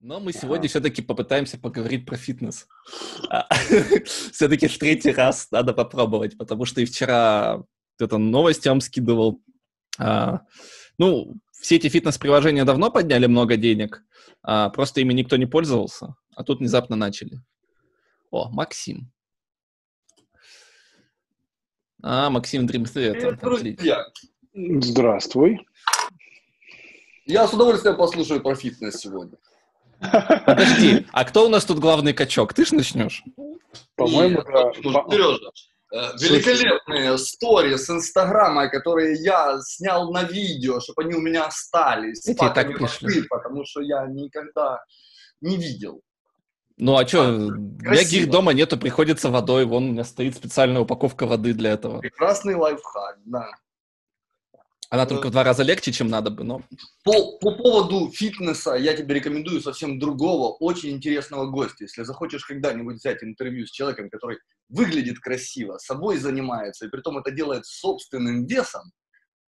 Но мы сегодня ага. все-таки попытаемся поговорить про фитнес. А, все-таки в третий раз надо попробовать, потому что и вчера это новость вам скидывал. А, ну, все эти фитнес-приложения давно подняли много денег, а, просто ими никто не пользовался, а тут внезапно начали. О, Максим. А, Максим Theater. Здравствуй. Я с удовольствием послушаю про фитнес сегодня. Подожди, а кто у нас тут главный качок? Ты ж начнешь? По-моему, да. Сережа, э, великолепные стори с Инстаграма, которые я снял на видео, чтобы они у меня остались. Эти так пришли. Потому что я никогда не видел. Ну а что, а, многих дома нету, приходится водой, вон у меня стоит специальная упаковка воды для этого. Прекрасный лайфхак, да. Она только в два раза легче, чем надо бы, но... По, по поводу фитнеса я тебе рекомендую совсем другого, очень интересного гостя. Если захочешь когда-нибудь взять интервью с человеком, который выглядит красиво, собой занимается, и при том это делает собственным весом,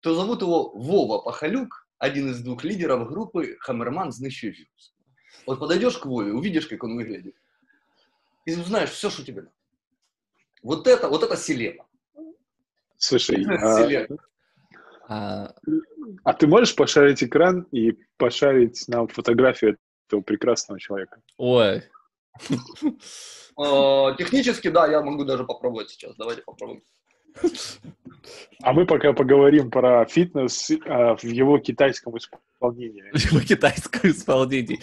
то зовут его Вова Пахалюк, один из двух лидеров группы «Хаммерман знищує вирус». Вот подойдешь к Вове, увидишь, как он выглядит, и узнаешь все, что тебе надо. Вот это, вот это селеба. Слушай, а, а... а ты можешь пошарить экран и пошарить нам фотографию этого прекрасного человека? Ой. Технически, да, я могу даже попробовать сейчас. Давайте попробуем. А мы пока поговорим про фитнес а, в его китайском исполнении. В его китайском исполнении.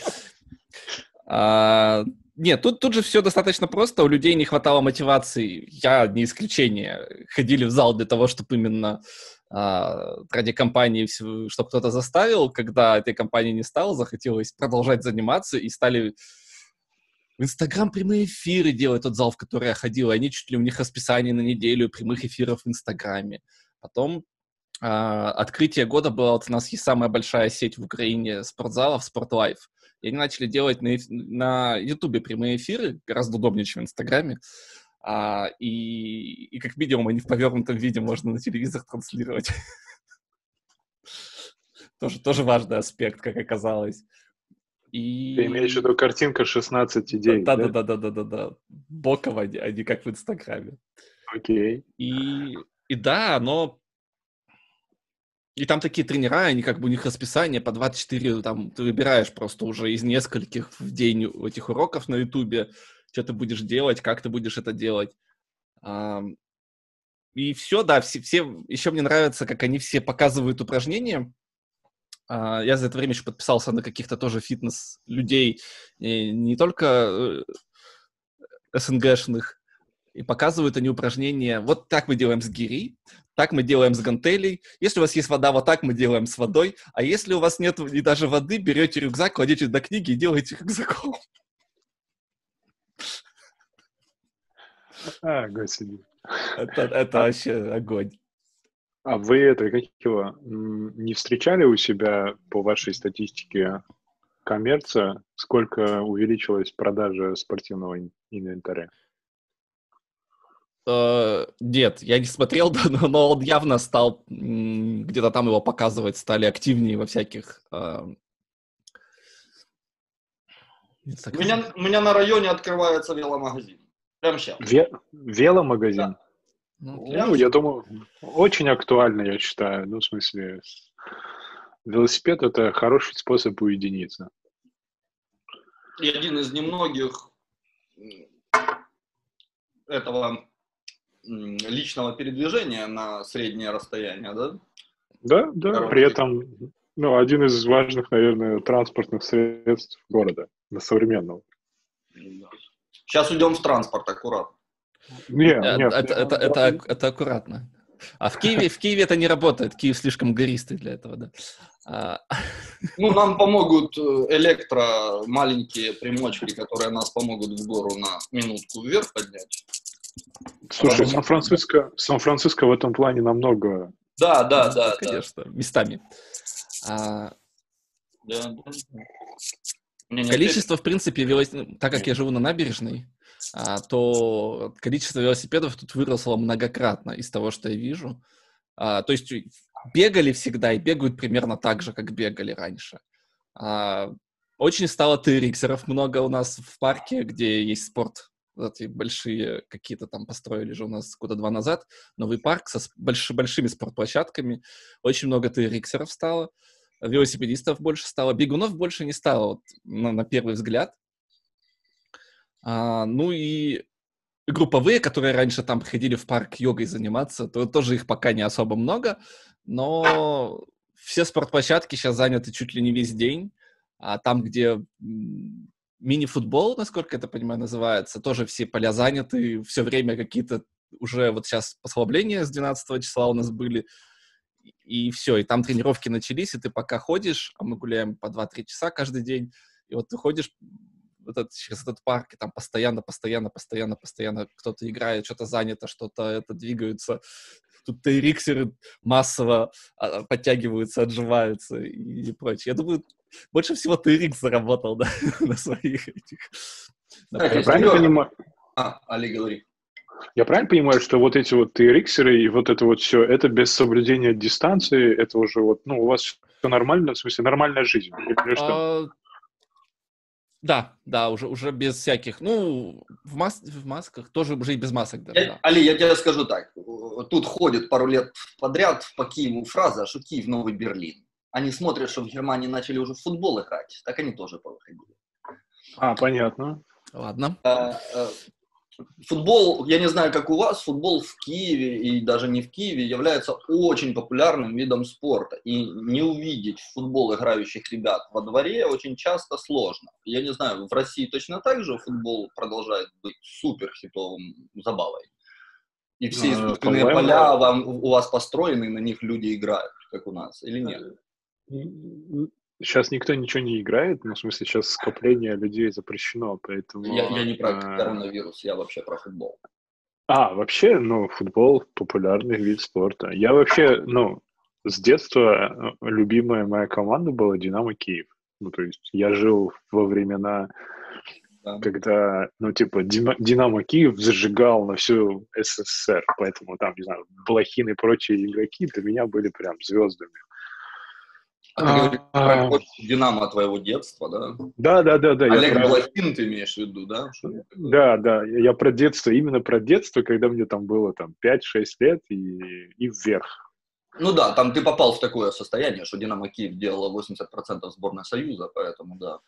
А, нет, тут, тут же все достаточно просто. У людей не хватало мотивации. Я не исключение. Ходили в зал для того, чтобы именно ради компании, чтобы кто-то заставил, когда этой компании не стало, захотелось продолжать заниматься и стали в Инстаграм прямые эфиры делать, тот зал, в который я ходил, они чуть ли у них расписание на неделю прямых эфиров в Инстаграме. Потом а, открытие года было, вот у нас есть самая большая сеть в Украине спортзалов, Спортлайф. И они начали делать на, на Ютубе прямые эфиры, гораздо удобнее, чем в Инстаграме. А, и, и как минимум они в повернутом виде можно на телевизор транслировать. тоже, тоже важный аспект, как оказалось. И... Ты имеешь в виду картинка 16 идей, да? Да-да-да-да-да-да. Боково, а не как в Инстаграме. Окей. И, и да, но... И там такие тренера, они как бы у них расписание по 24, там ты выбираешь просто уже из нескольких в день этих уроков на Ютубе, что ты будешь делать, как ты будешь это делать. И все, да, все, все, еще мне нравится, как они все показывают упражнения. А, я за это время еще подписался на каких-то тоже фитнес-людей, не только э, СНГшных, и показывают они упражнения. Вот так мы делаем с гири, так мы делаем с гантелей. Если у вас есть вода, вот так мы делаем с водой. А если у вас нет и даже воды, берете рюкзак, кладете до книги и делаете рюкзаком. А, господи. Это, это вообще огонь. А вы это, как его, не встречали у себя по вашей статистике коммерция, сколько увеличилась продажа спортивного инвентаря? Uh, нет, я не смотрел, но, но он явно стал, где-то там его показывать, стали активнее во всяких... Uh... У, меня, у меня на районе открывается веломагазин. Ве- веломагазин? Да. Ну, ну я думаю, очень актуально, я считаю. Ну, в смысле, велосипед – это хороший способ уединиться. И один из немногих этого личного передвижения на среднее расстояние, да? Да, да, Короче. при этом ну, один из важных, наверное, транспортных средств города, на современного. Сейчас уйдем в транспорт, аккуратно. Нет, э, нет. Это, это, это, это аккуратно. А в Киеве, в Киеве это не работает. Киев слишком гористый для этого, да. А... Ну, нам помогут э, электро маленькие примочки, которые нас помогут в гору на минутку вверх поднять. Слушай, а Сан-Франциско, Сан-Франциско в этом плане намного... Да, да, да. Конечно, да. местами. А... Да, да. Количество, в принципе, велос... так как я живу на набережной, а, то количество велосипедов тут выросло многократно из того, что я вижу. А, то есть бегали всегда и бегают примерно так же, как бегали раньше. А, Очень стало TRX-еров много у нас в парке, где есть спорт. Эти большие какие-то там построили же у нас года два назад. Новый парк со больш большими спортплощадками. Очень много TRX-еров стало. Велосипедистов больше стало. Бегунов больше не стало, вот, на, на первый взгляд. А, ну и групповые, которые раньше там приходили в парк йогой заниматься, то тоже их пока не особо много, но все спортплощадки сейчас заняты чуть ли не весь день, а там, где мини-футбол, насколько это понимаю, называется, тоже все поля заняты, все время какие-то уже вот сейчас послабления с 12 числа у нас были, и все, и там тренировки начались, и ты пока ходишь, а мы гуляем по 2-3 часа каждый день, и вот ты ходишь вот этот, через этот парк, и там постоянно, постоянно, постоянно, постоянно кто-то играет, что-то занято, что-то это двигаются. Тут тейриксеры массово а, подтягиваются, отживаются и, и прочее. Я думаю, больше всего тейрикс заработал да, на своих этих... На я правильно понимаю? А, Али, говори. Я правильно понимаю, что вот эти вот TRX и вот это вот все, это без соблюдения дистанции, это уже вот, ну, у вас все нормально, в смысле, нормальная жизнь? Или что? А, да, да, уже, уже без всяких, ну, в, мас в масках, тоже уже и без масок. Да, я, да. Али, я тебе скажу так, тут ходит пару лет подряд по Киеву фраза, что Киев новый Берлин. Они смотрят, что в Германии начали уже в футбол играть, так они тоже повыходили. А, понятно. Ладно. А, а, Футбол, я не знаю, как у вас, футбол в Киеве и даже не в Киеве является очень популярным видом спорта. И не увидеть в футбол играющих ребят во дворе очень часто сложно. Я не знаю, в России точно так же футбол продолжает быть супер хитовым забавой. И все а, искусственные а, поля вам, у вас построены, на них люди играют, как у нас, или нет? Сейчас никто ничего не играет, ну, в смысле, сейчас скопление людей запрещено, поэтому... Я, я не про а... коронавирус, я вообще про футбол. А, вообще, ну, футбол — популярный вид спорта. Я вообще, ну, с детства э, любимая моя команда была «Динамо Киев». Ну, то есть я жил во времена, да. когда, ну, типа, «Динамо Киев» зажигал на всю СССР, поэтому там, не знаю, Блохин и прочие игроки для меня были прям звездами. А ты а... Динамо твоего детства, да? Да, да, да, да. Олег про... Блохин ты имеешь в виду, да? Да, да, я про детство, именно про детство, когда мне там было там 5-6 лет и, и вверх. Ну да, там ты попал в такое состояние, что Динамо Киев делала 80% сборной Союза, поэтому да.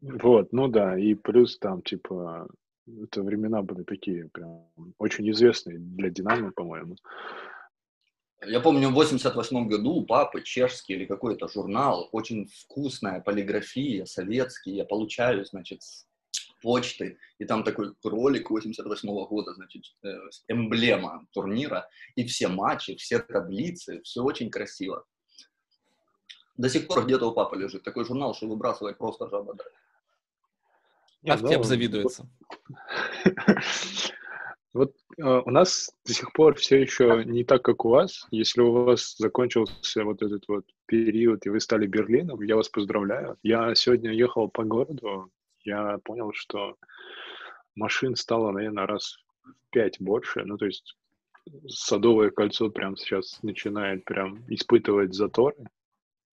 Вот, ну да, и плюс там, типа, это времена были такие прям очень известные для Динамо, по-моему. Я помню, в 88 году у папы чешский или какой-то журнал, очень вкусная полиграфия, советский, я получаю, значит, с почты, и там такой ролик 88 года, значит, э, эмблема турнира, и все матчи, все таблицы, все очень красиво. До сих пор где-то у папы лежит такой журнал, что выбрасывать просто жаба драть. А в завидуется. Вот э, у нас до сих пор все еще не так, как у вас. Если у вас закончился вот этот вот период, и вы стали Берлином, я вас поздравляю. Я сегодня ехал по городу, я понял, что машин стало, наверное, раз в пять больше. Ну, то есть Садовое кольцо прям сейчас начинает прям испытывать заторы.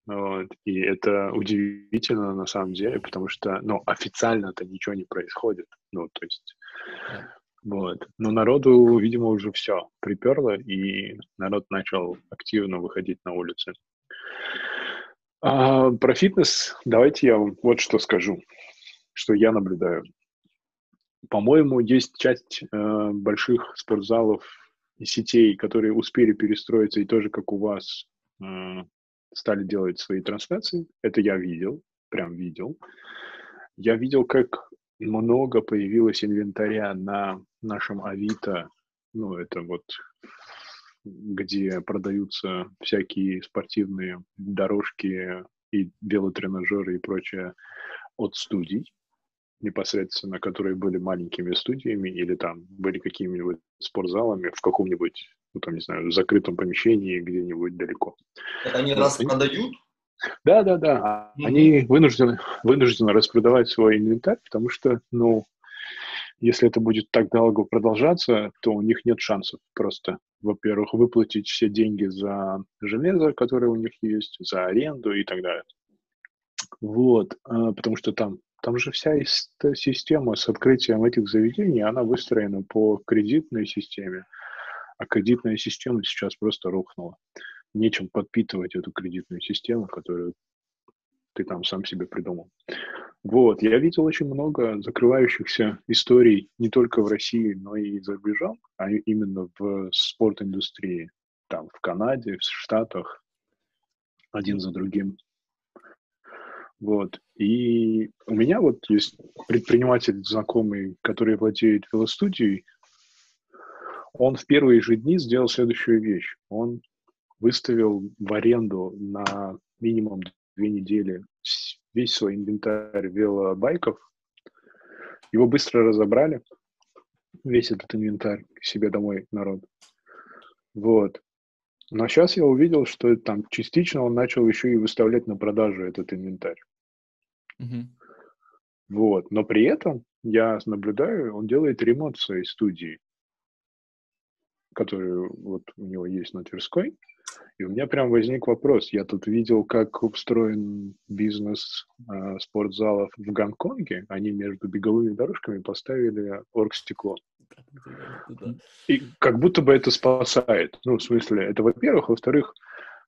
Вот. И это удивительно на самом деле, потому что, ну, официально-то ничего не происходит. Ну, то есть вот. Но народу, видимо, уже все приперло, и народ начал активно выходить на улицы. А, про фитнес давайте я вам вот что скажу, что я наблюдаю. По-моему, есть часть э, больших спортзалов и сетей, которые успели перестроиться и тоже, как у вас, э, стали делать свои трансляции. Это я видел, прям видел. Я видел, как много появилось инвентаря на нашем Авито, ну, это вот где продаются всякие спортивные дорожки и велотренажеры и прочее от студий, непосредственно, которые были маленькими студиями или там были какими-нибудь спортзалами в каком-нибудь, ну, там, не знаю, закрытом помещении где-нибудь далеко. Это они распродают? Да, да, да. Mm-hmm. Они вынуждены, вынуждены распродавать свой инвентарь, потому что, ну, если это будет так долго продолжаться, то у них нет шансов просто, во-первых, выплатить все деньги за железо, которое у них есть, за аренду и так далее. Вот, а, потому что там, там же вся система с открытием этих заведений, она выстроена по кредитной системе, а кредитная система сейчас просто рухнула. Нечем подпитывать эту кредитную систему, которую ты там сам себе придумал. Вот, я видел очень много закрывающихся историй не только в России, но и за рубежом, а именно в спорт-индустрии, там, в Канаде, в Штатах, один за другим. Вот. И у меня вот есть предприниматель знакомый, который владеет велостудией. Он в первые же дни сделал следующую вещь. Он выставил в аренду на минимум две недели весь свой инвентарь велобайков. Его быстро разобрали, весь этот инвентарь к себе домой народ. Вот. Но сейчас я увидел, что там частично он начал еще и выставлять на продажу этот инвентарь. Mm-hmm. Вот. Но при этом я наблюдаю, он делает ремонт в своей студии, которую вот у него есть на Тверской. И у меня прям возник вопрос. Я тут видел, как устроен бизнес э, спортзалов в Гонконге. Они между беговыми дорожками поставили оргстекло. И как будто бы это спасает. Ну, в смысле, это во-первых. Во-вторых,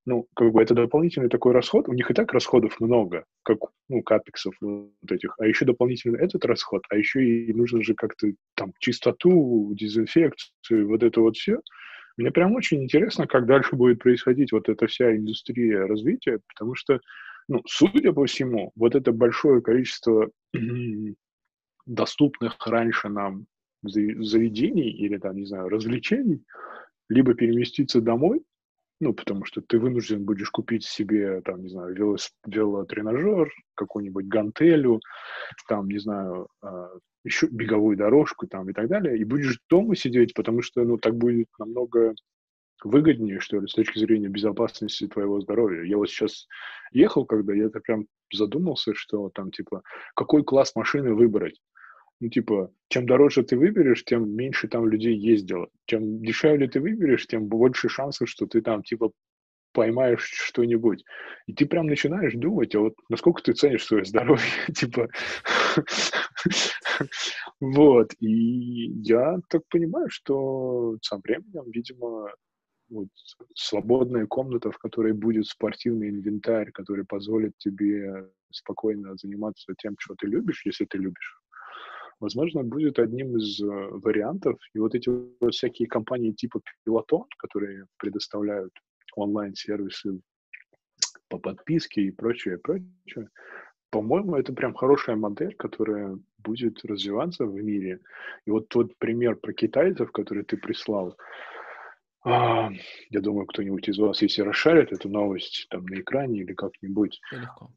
ну, как бы это дополнительный такой расход. У них и так расходов много, как, ну, капексов вот этих. А еще дополнительно этот расход, а еще и нужно же как-то там чистоту, дезинфекцию, вот это вот все. Мне прям очень интересно, как дальше будет происходить вот эта вся индустрия развития, потому что, ну, судя по всему, вот это большое количество доступных раньше нам заведений или там, не знаю, развлечений, либо переместиться домой, ну, потому что ты вынужден будешь купить себе, там, не знаю, велос, велотренажер, какую-нибудь гантелю, там, не знаю, а, еще беговую дорожку там и так далее, и будешь дома сидеть, потому что, ну, так будет намного выгоднее, что ли, с точки зрения безопасности твоего здоровья. Я вот сейчас ехал, когда я это прям задумался, что там, типа, какой класс машины выбрать. Ну, типа, чем дороже ты выберешь, тем меньше там людей ездило. Чем дешевле ты выберешь, тем больше шансов, что ты там, типа, поймаешь что-нибудь. И ты прям начинаешь думать, а вот насколько ты ценишь свое здоровье, типа, вот. И я так понимаю, что со временем, видимо, вот, свободная комната, в которой будет спортивный инвентарь, который позволит тебе спокойно заниматься тем, что ты любишь, если ты любишь, возможно, будет одним из э, вариантов. И вот эти вот всякие компании типа Peloton, которые предоставляют онлайн-сервисы по подписке и прочее, прочее, по-моему, это прям хорошая модель, которая будет развиваться в мире. И вот тот пример про китайцев, который ты прислал, а, я думаю, кто-нибудь из вас, если расшарит эту новость там на экране или как-нибудь,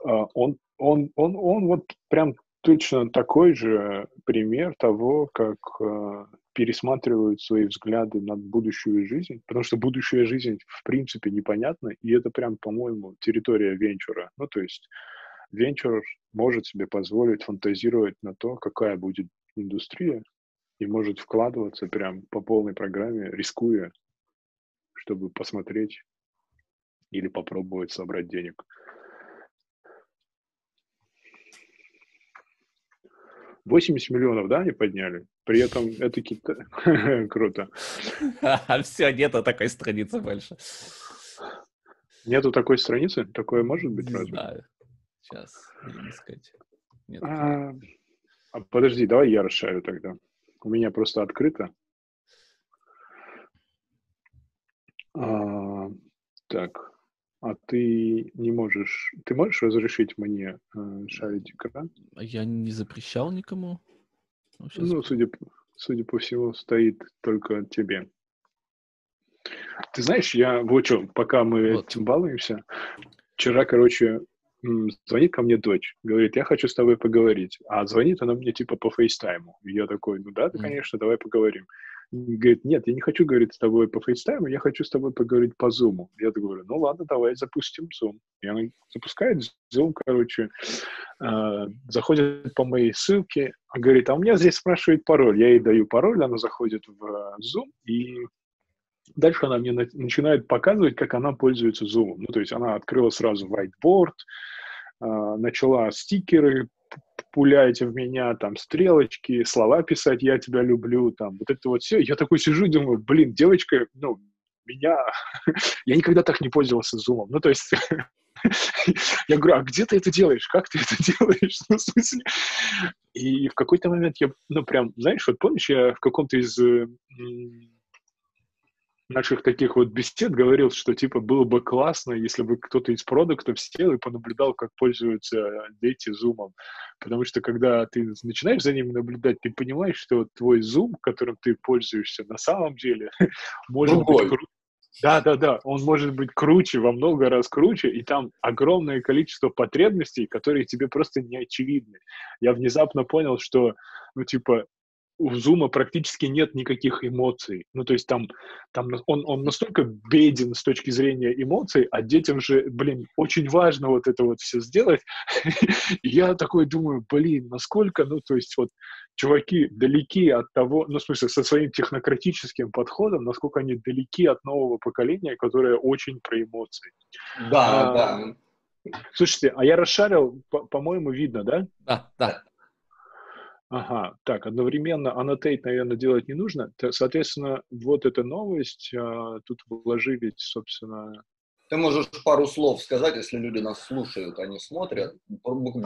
а, он, он, он, он вот прям точно такой же пример того, как э, пересматривают свои взгляды на будущую жизнь, потому что будущая жизнь в принципе непонятна, и это прям, по-моему, территория венчура. Ну, то есть венчур может себе позволить фантазировать на то, какая будет индустрия, и может вкладываться прям по полной программе, рискуя, чтобы посмотреть или попробовать собрать денег. 80 миллионов, да, они подняли? При этом это Китай. Круто. Все, нету такой страницы больше. Нету такой страницы? Такое может быть разве? знаю. Сейчас, не сказать. Нет. А, а, подожди, давай я расшарю тогда. У меня просто открыто. А, так, а ты не можешь... Ты можешь разрешить мне э, шарить экран? А я не запрещал никому. Ну, сейчас... ну судя, судя по всему, стоит только тебе. Ты знаешь, я вот что, пока мы вот. этим балуемся, вчера, короче, звонит ко мне дочь, говорит, я хочу с тобой поговорить. А звонит она мне типа по фейстайму. И я такой, ну да, ты, конечно, давай поговорим говорит, нет, я не хочу говорить с тобой по фейстайму, я хочу с тобой поговорить по зуму. Я говорю, ну ладно, давай запустим зум. И она запускает зум, короче, э, заходит по моей ссылке, говорит, а у меня здесь спрашивает пароль. Я ей даю пароль, она заходит в зум, и дальше она мне на- начинает показывать, как она пользуется зумом. Ну, то есть она открыла сразу whiteboard, а, начала стикеры пулять в меня, там, стрелочки, слова писать «я тебя люблю», там, вот это вот все. Я такой сижу и думаю, блин, девочка, ну, меня... я никогда так не пользовался Zoom. Ну, то есть... я говорю, а где ты это делаешь? Как ты это делаешь? Ну, в смысле? И в какой-то момент я, ну, прям, знаешь, вот помнишь, я в каком-то из наших таких вот бесед говорил, что, типа, было бы классно, если бы кто-то из продуктов сел и понаблюдал, как пользуются дети зумом. Потому что, когда ты начинаешь за ними наблюдать, ты понимаешь, что твой зум, которым ты пользуешься, на самом деле может Другой. быть кру... Да, да, да. Он может быть круче, во много раз круче, и там огромное количество потребностей, которые тебе просто не очевидны. Я внезапно понял, что, ну, типа, у Зума практически нет никаких эмоций. Ну, то есть там, там он, он настолько беден с точки зрения эмоций, а детям же, блин, очень важно вот это вот все сделать. Я такой думаю, блин, насколько, ну, то есть вот чуваки далеки от того, ну, в смысле, со своим технократическим подходом, насколько они далеки от нового поколения, которое очень про эмоции. Да, а, да. Слушайте, а я расшарил, по-моему, видно, да? Да, да. Ага, так, одновременно annotate, наверное, делать не нужно. Соответственно, вот эта новость, а, тут вложились, собственно... Ты можешь пару слов сказать, если люди нас слушают, они смотрят,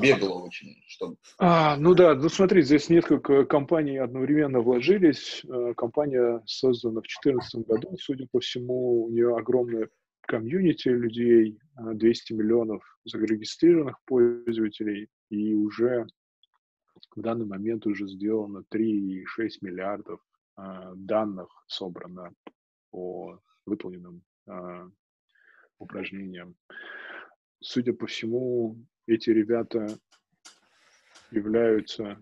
бегло очень, чтобы... А, ну да, ну смотри, здесь несколько компаний одновременно вложились. А, компания создана в 2014 году, судя по всему, у нее огромная комьюнити людей, 200 а, миллионов зарегистрированных пользователей, и уже в данный момент уже сделано 3,6 миллиардов э, данных собрано по выполненным э, упражнениям. Судя по всему, эти ребята являются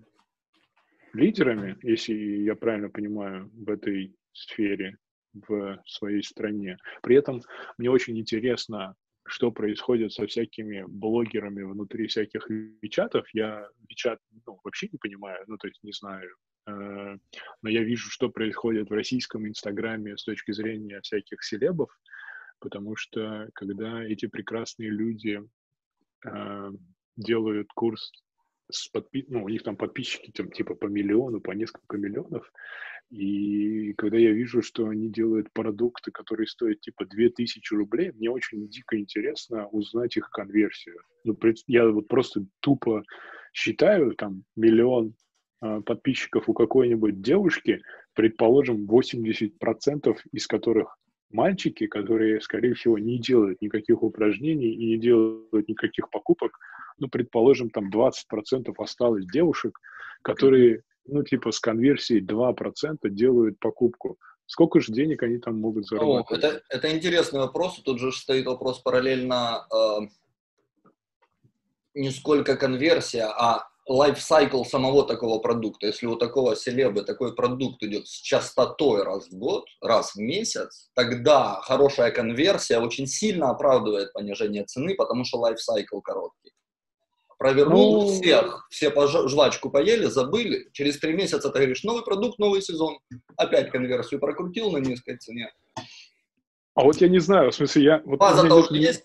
лидерами, если я правильно понимаю, в этой сфере в своей стране. При этом мне очень интересно, что происходит со всякими блогерами внутри всяких вичатов, я вичат ну, вообще не понимаю, ну, то есть не знаю. Э, но я вижу, что происходит в российском Инстаграме с точки зрения всяких селебов, потому что когда эти прекрасные люди э, делают курс с подпи... ну, у них там подписчики там, типа по миллиону, по несколько миллионов, и когда я вижу, что они делают продукты, которые стоят типа 2000 рублей, мне очень дико интересно узнать их конверсию. Ну, я вот просто тупо считаю, там, миллион э, подписчиков у какой-нибудь девушки, предположим, 80% из которых мальчики, которые, скорее всего, не делают никаких упражнений и не делают никаких покупок, ну, предположим, там 20% осталось девушек, которые ну, типа, с конверсией 2% делают покупку. Сколько же денег они там могут зарабатывать? О, это, это интересный вопрос. Тут же стоит вопрос параллельно э, не сколько конверсия, а лайфсайкл самого такого продукта. Если у такого селебы такой продукт идет с частотой раз в год, раз в месяц, тогда хорошая конверсия очень сильно оправдывает понижение цены, потому что лайфсайкл короткий провернул ну... всех, все по жвачку поели, забыли, через три месяца ты говоришь, новый продукт, новый сезон, опять конверсию прокрутил на низкой цене. А вот я не знаю, в смысле, я... Вот База-то уже есть?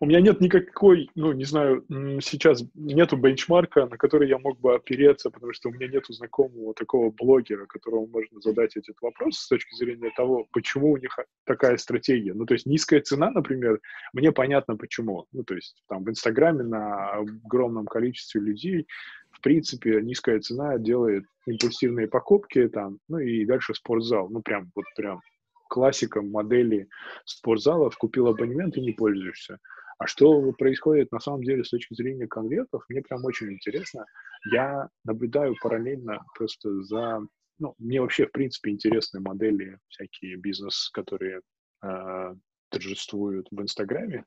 У меня нет никакой, ну, не знаю, сейчас нету бенчмарка, на который я мог бы опереться, потому что у меня нету знакомого такого блогера, которому можно задать этот вопрос с точки зрения того, почему у них такая стратегия. Ну, то есть низкая цена, например, мне понятно почему. Ну, то есть там в Инстаграме на огромном количестве людей в принципе, низкая цена делает импульсивные покупки там, ну и дальше спортзал, ну прям, вот прям классика модели спортзалов, купил абонемент и не пользуешься. А что происходит на самом деле с точки зрения конвертов, мне прям очень интересно. Я наблюдаю параллельно просто за... Ну, мне вообще, в принципе, интересны модели, всякие бизнес, которые э, торжествуют в Инстаграме.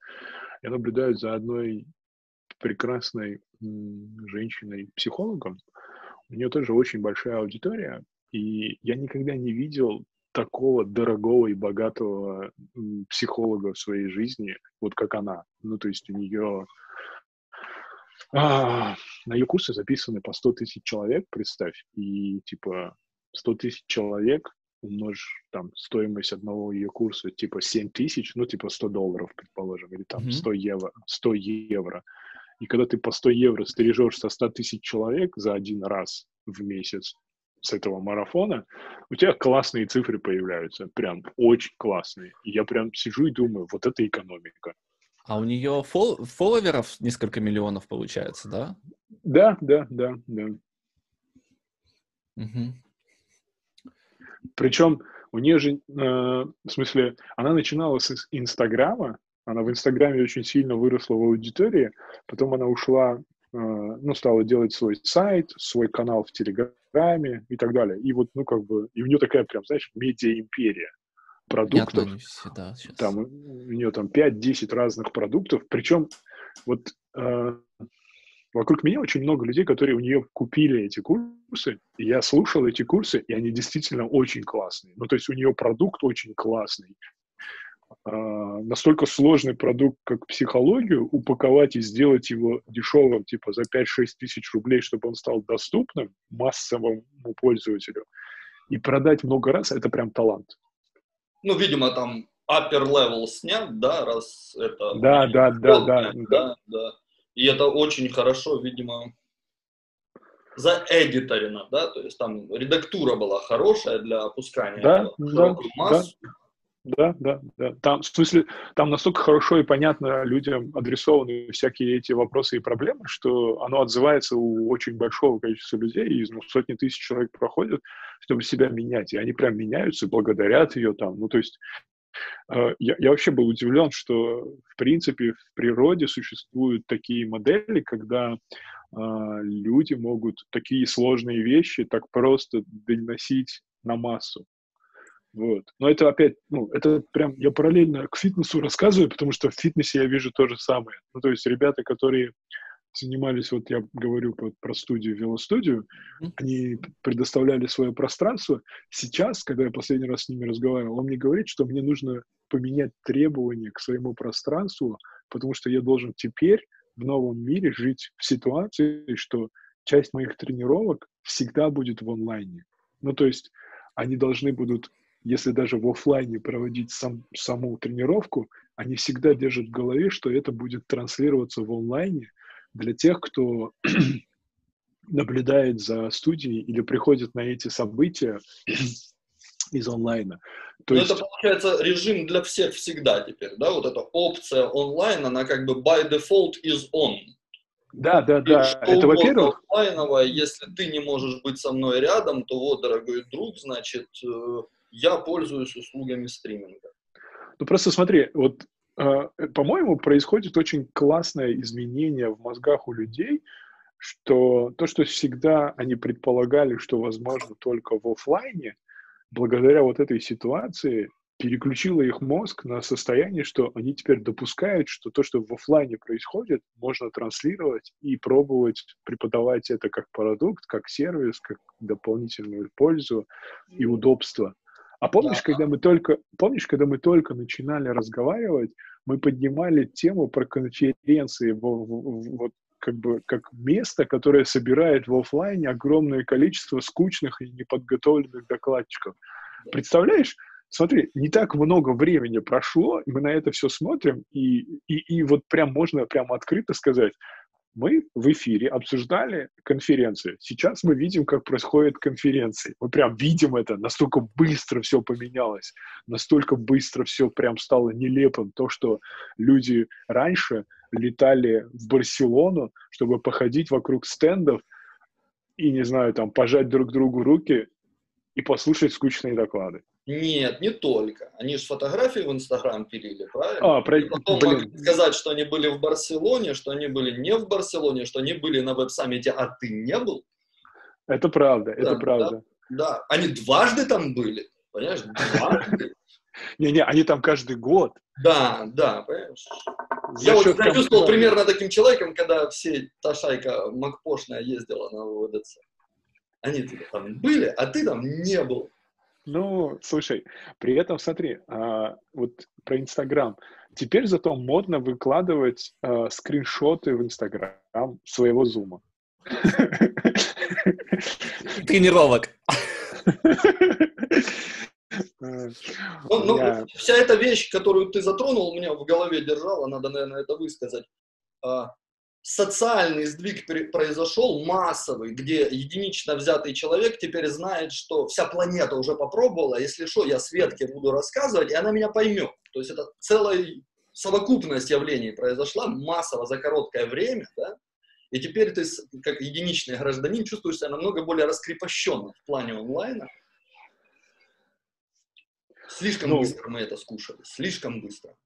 Я наблюдаю за одной прекрасной женщиной-психологом. У нее тоже очень большая аудитория, и я никогда не видел такого дорогого и богатого психолога в своей жизни, вот как она. Ну, то есть у нее а, на ее курсы записаны по 100 тысяч человек, представь, и типа 100 тысяч человек умножь там стоимость одного ее курса типа 7 тысяч, ну типа 100 долларов, предположим, или там mm-hmm. 100 евро, 100 евро. И когда ты по 100 евро стрижешь со 100 тысяч человек за один раз в месяц с этого марафона, у тебя классные цифры появляются, прям очень классные. И я прям сижу и думаю, вот это экономика. А у нее фол фолловеров несколько миллионов получается, да? Да, да, да, да. Угу. Причем у нее же, э, в смысле, она начинала с Инстаграма, она в Инстаграме очень сильно выросла в аудитории, потом она ушла, э, ну, стала делать свой сайт, свой канал в Телеграме и так далее. И вот, ну, как бы, и у нее такая прям, знаешь, медиа-империя продуктов. Понятно, все, да, там у нее там 5-10 разных продуктов. Причем вот э, вокруг меня очень много людей, которые у нее купили эти курсы, и я слушал эти курсы, и они действительно очень классные. Ну, то есть у нее продукт очень классный. Uh, настолько сложный продукт, как психологию, упаковать и сделать его дешевым, типа за 5-6 тысяч рублей, чтобы он стал доступным массовому пользователю, и продать много раз, это прям талант. Ну, видимо, там upper level снят, да, раз это... Да, да, да, да, да, да. И это очень хорошо, видимо, заэдиторено, да, то есть там редактура была хорошая для опускания да, да, масс. Да. Да, да, да. Там, в смысле, там настолько хорошо и понятно людям адресованы всякие эти вопросы и проблемы, что оно отзывается у очень большого количества людей, и ну, сотни тысяч человек проходят, чтобы себя менять. И они прям меняются, благодарят ее там. Ну, то есть Э, я, я вообще был удивлен, что в принципе в природе существуют такие модели, когда э, люди могут такие сложные вещи так просто доносить на массу. Вот. Но это опять, ну, это прям, я параллельно к фитнесу рассказываю, потому что в фитнесе я вижу то же самое. Ну, то есть ребята, которые занимались, вот я говорю про, про студию, велостудию, mm-hmm. они предоставляли свое пространство. Сейчас, когда я последний раз с ними разговаривал, он мне говорит, что мне нужно поменять требования к своему пространству, потому что я должен теперь в новом мире жить в ситуации, что часть моих тренировок всегда будет в онлайне. Ну, то есть они должны будут, если даже в офлайне проводить сам, саму тренировку, они всегда держат в голове, что это будет транслироваться в онлайне, для тех, кто наблюдает за студией или приходит на эти события из онлайна. То ну, есть... Это получается режим для всех всегда теперь, да? Вот эта опция онлайн, она как бы by default is on. Да, да, да. Что это во-первых. Онлайновое, если ты не можешь быть со мной рядом, то вот, дорогой друг, значит, э, я пользуюсь услугами стриминга. Ну просто смотри, вот а, по-моему, происходит очень классное изменение в мозгах у людей, что то, что всегда они предполагали, что возможно только в офлайне, благодаря вот этой ситуации переключило их мозг на состояние, что они теперь допускают, что то, что в офлайне происходит, можно транслировать и пробовать преподавать это как продукт, как сервис, как дополнительную пользу и удобство. А помнишь, да. когда мы только, помнишь, когда мы только начинали разговаривать, мы поднимали тему про конференции, вот как бы как место, которое собирает в офлайне огромное количество скучных и неподготовленных докладчиков. Представляешь? Смотри, не так много времени прошло, мы на это все смотрим, и, и, и вот прям можно прямо открыто сказать, мы в эфире обсуждали конференции. Сейчас мы видим, как происходят конференции. Мы прям видим это, настолько быстро все поменялось, настолько быстро все прям стало нелепым. То, что люди раньше летали в Барселону, чтобы походить вокруг стендов и, не знаю, там, пожать друг другу руки и послушать скучные доклады. Нет, не только. Они же фотографии в Инстаграм пилили, правильно? А, про... И потом Блин. могли сказать, что они были в Барселоне, что они были не в Барселоне, что они были на веб-саммите, а ты не был. Это правда, да, это правда. Да, да, они дважды там были, понимаешь, дважды. Не-не, они там каждый год. Да, да, понимаешь. Я вот себя чувствовал примерно таким человеком, когда все та шайка Макпошная ездила на ВВДЦ. Они там были, а ты там не был. Ну, слушай, при этом смотри, а, вот про Инстаграм. Теперь зато модно выкладывать а, скриншоты в Инстаграм своего зума. Тренировок. Ну, ну, вся эта вещь, которую ты затронул, у меня в голове держала, надо, наверное, это высказать. А, социальный сдвиг произошел, массовый, где единично взятый человек теперь знает, что вся планета уже попробовала, если что, я Светке буду рассказывать, и она меня поймет. То есть это целая совокупность явлений произошла массово за короткое время, да, и теперь ты, как единичный гражданин, чувствуешь себя намного более раскрепощенным в плане онлайна. Слишком ну, быстро мы это скушали, слишком быстро.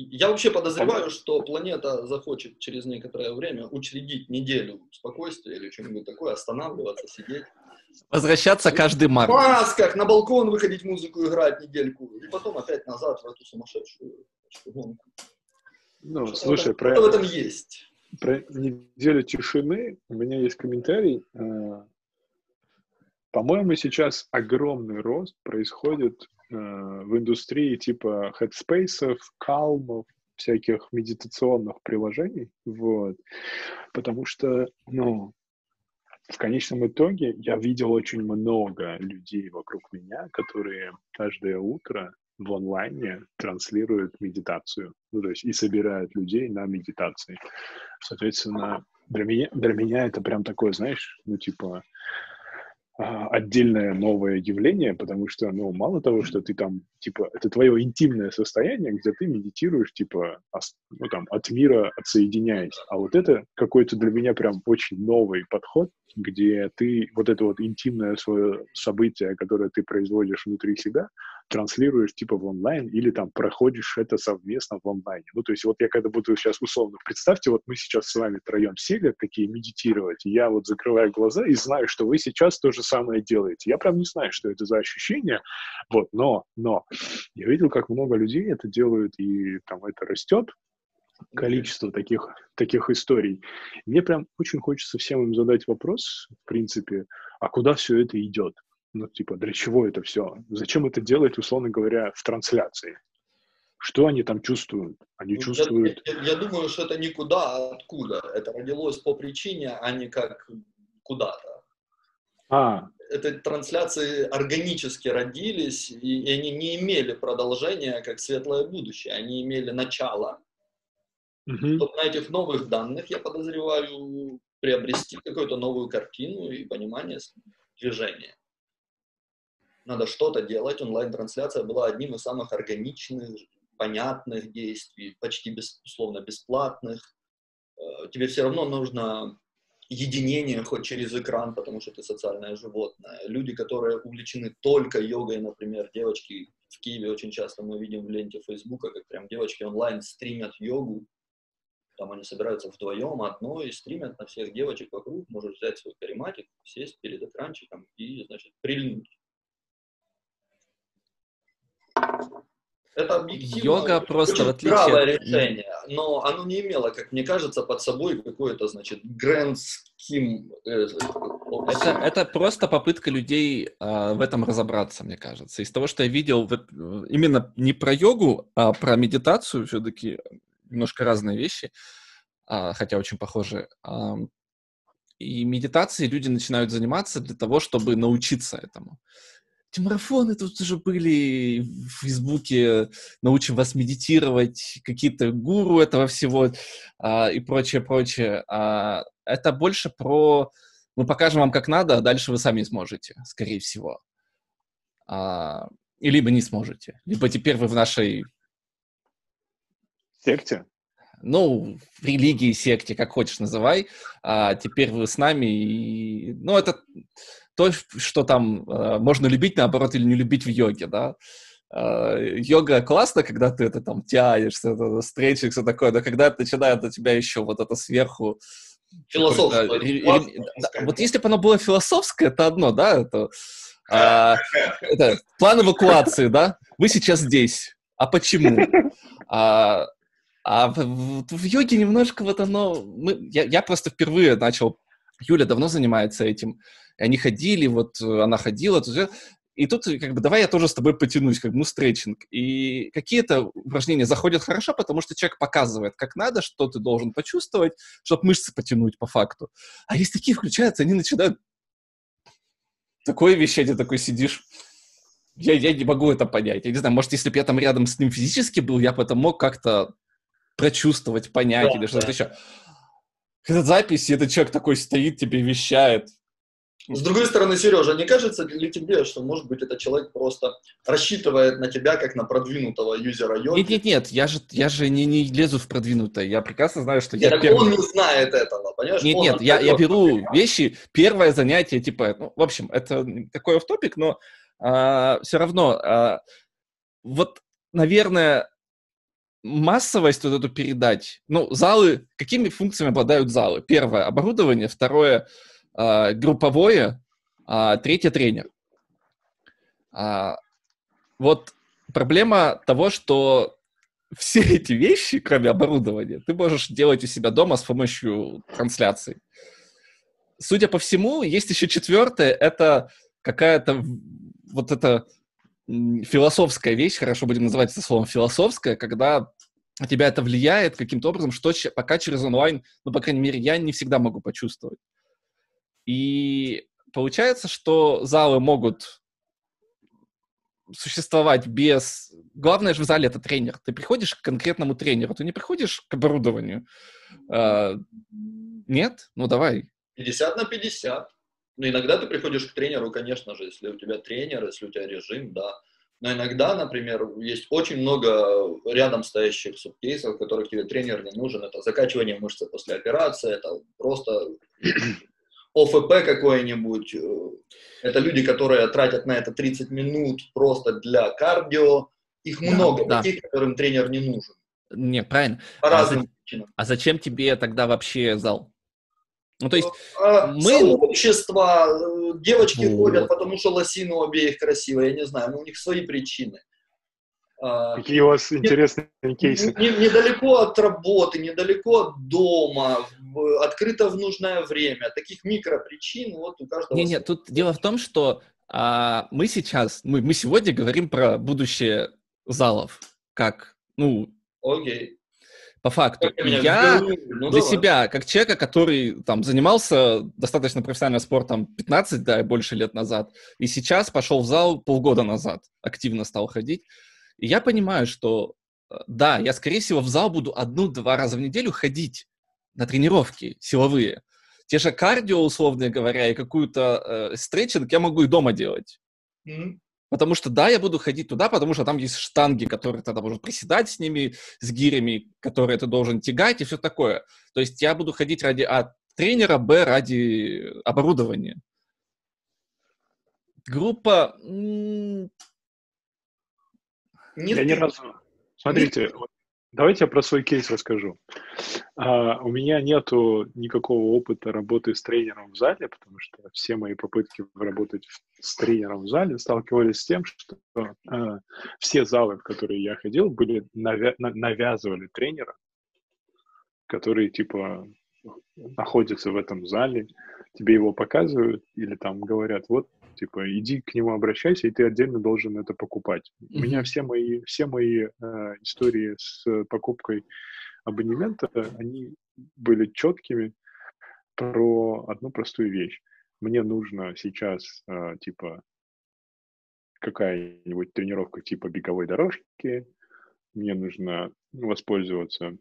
Я вообще подозреваю, что планета захочет через некоторое время учредить неделю спокойствия или что-нибудь такое, останавливаться, сидеть. Возвращаться каждый март. В масках, на балкон выходить, музыку играть недельку, и потом опять назад в эту сумасшедшую гонку. Ну, что слушай, про... Что в этом есть? Про неделю тишины у меня есть комментарий. Э, по-моему, сейчас огромный рост происходит в индустрии типа headspace, калмов, всяких медитационных приложений, вот, потому что, ну, в конечном итоге я видел очень много людей вокруг меня, которые каждое утро в онлайне транслируют медитацию, ну, то есть и собирают людей на медитации. Соответственно, для меня, для меня это прям такое, знаешь, ну, типа, отдельное новое явление, потому что, ну, мало того, что ты там, типа, это твое интимное состояние, где ты медитируешь, типа, ну, там, от мира отсоединяясь. А вот это какой-то для меня прям очень новый подход, где ты вот это вот интимное свое событие, которое ты производишь внутри себя, транслируешь типа в онлайн или там проходишь это совместно в онлайне. Ну, то есть вот я когда буду сейчас условно, представьте, вот мы сейчас с вами троем сели такие медитировать, я вот закрываю глаза и знаю, что вы сейчас то же самое делаете. Я прям не знаю, что это за ощущение, вот, но, но я видел, как много людей это делают, и там это растет, количество таких, таких историй. Мне прям очень хочется всем им задать вопрос, в принципе, а куда все это идет? Ну, типа, для чего это все? Зачем это делать, условно говоря, в трансляции? Что они там чувствуют? Они ну, чувствуют... Я, я, я думаю, что это никуда, а откуда. Это родилось по причине, а не как куда-то. А. Это трансляции органически родились, и, и они не имели продолжения, как светлое будущее. Они имели начало. Угу. Вот на этих новых данных, я подозреваю, приобрести какую-то новую картину и понимание движения надо что-то делать. Онлайн-трансляция была одним из самых органичных, понятных действий, почти без, условно бесплатных. Э, тебе все равно нужно единение хоть через экран, потому что ты социальное животное. Люди, которые увлечены только йогой, например, девочки в Киеве очень часто мы видим в ленте Фейсбука, как прям девочки онлайн стримят йогу, там они собираются вдвоем, одной, и стримят на всех девочек вокруг, можешь взять свой карематик, сесть перед экранчиком и, значит, прильнуть. Это объективно Йога просто в отличие от... решение, но оно не имело, как мне кажется, под собой какое-то, значит. Э, это, это просто попытка людей а, в этом разобраться, мне кажется. Из того, что я видел, именно не про йогу, а про медитацию, все-таки немножко разные вещи, а, хотя очень похожие. А, и медитацией люди начинают заниматься для того, чтобы научиться этому эти марафоны тут уже были в Фейсбуке, научим вас медитировать, какие-то гуру этого всего а, и прочее, прочее. А, это больше про мы покажем вам, как надо, а дальше вы сами сможете, скорее всего. А, и либо не сможете, либо теперь вы в нашей... Секте? Ну, в религии, секте, как хочешь называй. А теперь вы с нами. И... Ну, это то, что там э, можно любить, наоборот, или не любить в йоге, да. Э, йога классно, когда ты это там тянешься, это, стретчинг, все такое, но когда это начинает у тебя еще вот это сверху... Философское. Да, вот если бы оно было философское, это одно, да, это, а, это план эвакуации, да, вы сейчас здесь, а почему? А, а в, в, в йоге немножко вот оно... Мы, я, я просто впервые начал... Юля давно занимается этим. И они ходили, вот э, она ходила, и тут как бы давай я тоже с тобой потянусь, как бы, ну, стретчинг. И какие-то упражнения заходят хорошо, потому что человек показывает, как надо, что ты должен почувствовать, чтобы мышцы потянуть по факту. А есть такие включаются, они начинают такое вещать, ты такой сидишь. Я, я не могу это понять. Я не знаю, может, если бы я там рядом с ним физически был, я бы это мог как-то прочувствовать, понять да, или что-то да. еще. Запись, и этот человек такой стоит, тебе вещает. С другой стороны, Сережа, не кажется ли тебе, что, может быть, этот человек просто рассчитывает на тебя как на продвинутого юзера йоги? Нет, нет, нет, я же, я же не, не лезу в продвинутое. Я прекрасно знаю, что нет, я первый... он не знает этого, понимаешь? Нет, он нет, я, я беру вещи, первое занятие, типа, ну, в общем, это такой офтопик, но а, все равно, а, вот, наверное, массовость вот эту передать. Ну, залы, какими функциями обладают залы? Первое, оборудование. Второе, э, групповое. А третье, тренер. А, вот проблема того, что все эти вещи, кроме оборудования, ты можешь делать у себя дома с помощью трансляции. Судя по всему, есть еще четвертое, это какая-то вот эта философская вещь, хорошо будем называть это словом философская, когда тебя это влияет каким-то образом, что пока через онлайн, ну, по крайней мере, я не всегда могу почувствовать. И получается, что залы могут существовать без... Главное же в зале это тренер. Ты приходишь к конкретному тренеру, ты не приходишь к оборудованию. А, нет? Ну, давай. 50 на 50. Ну, иногда ты приходишь к тренеру, конечно же, если у тебя тренер, если у тебя режим, да. Но иногда, например, есть очень много рядом стоящих субкейсов, в которых тебе тренер не нужен. Это закачивание мышцы после операции, это просто ОФП какой-нибудь. Это люди, которые тратят на это 30 минут просто для кардио. Их да, много да. таких, которым тренер не нужен. Нет, правильно. По а разным за... причинам. А зачем тебе тогда вообще зал? Ну, то есть а, мы... Сообщество, э, девочки вот. ходят, потому что лосины у обеих красивые, я не знаю, но у них свои причины. А, Какие у вас интересные не, кейсы? Не, недалеко от работы, недалеко от дома, в, открыто в нужное время. Таких микропричин вот у каждого... Не, нет, тут дело в том, что а, мы сейчас, мы, мы сегодня говорим про будущее залов, как, ну... Окей. По факту. Я ну, для давай. себя, как человека, который там занимался достаточно профессиональным спортом 15, да, и больше лет назад, и сейчас пошел в зал полгода назад, активно стал ходить, и я понимаю, что э, да, я, скорее всего, в зал буду одну-два раза в неделю ходить на тренировки силовые. Те же кардио, условно говоря, и какую-то э, стретчинг я могу и дома делать. Mm-hmm. Потому что, да, я буду ходить туда, потому что там есть штанги, которые ты должен приседать с ними, с гирями, которые ты должен тягать и все такое. То есть я буду ходить ради А тренера, Б ради оборудования. Группа... Не я ни разу... Смотрите, вот Давайте я про свой кейс расскажу. Uh, у меня нету никакого опыта работы с тренером в зале, потому что все мои попытки работать с тренером в зале сталкивались с тем, что uh, все залы, в которые я ходил, были навя- навязывали тренера, который типа находится в этом зале, тебе его показывают или там говорят, вот типа, иди к нему обращайся, и ты отдельно должен это покупать. Mm-hmm. У меня все мои, все мои э, истории с покупкой абонемента, они были четкими про одну простую вещь. Мне нужно сейчас, э, типа, какая-нибудь тренировка типа беговой дорожки, мне нужно воспользоваться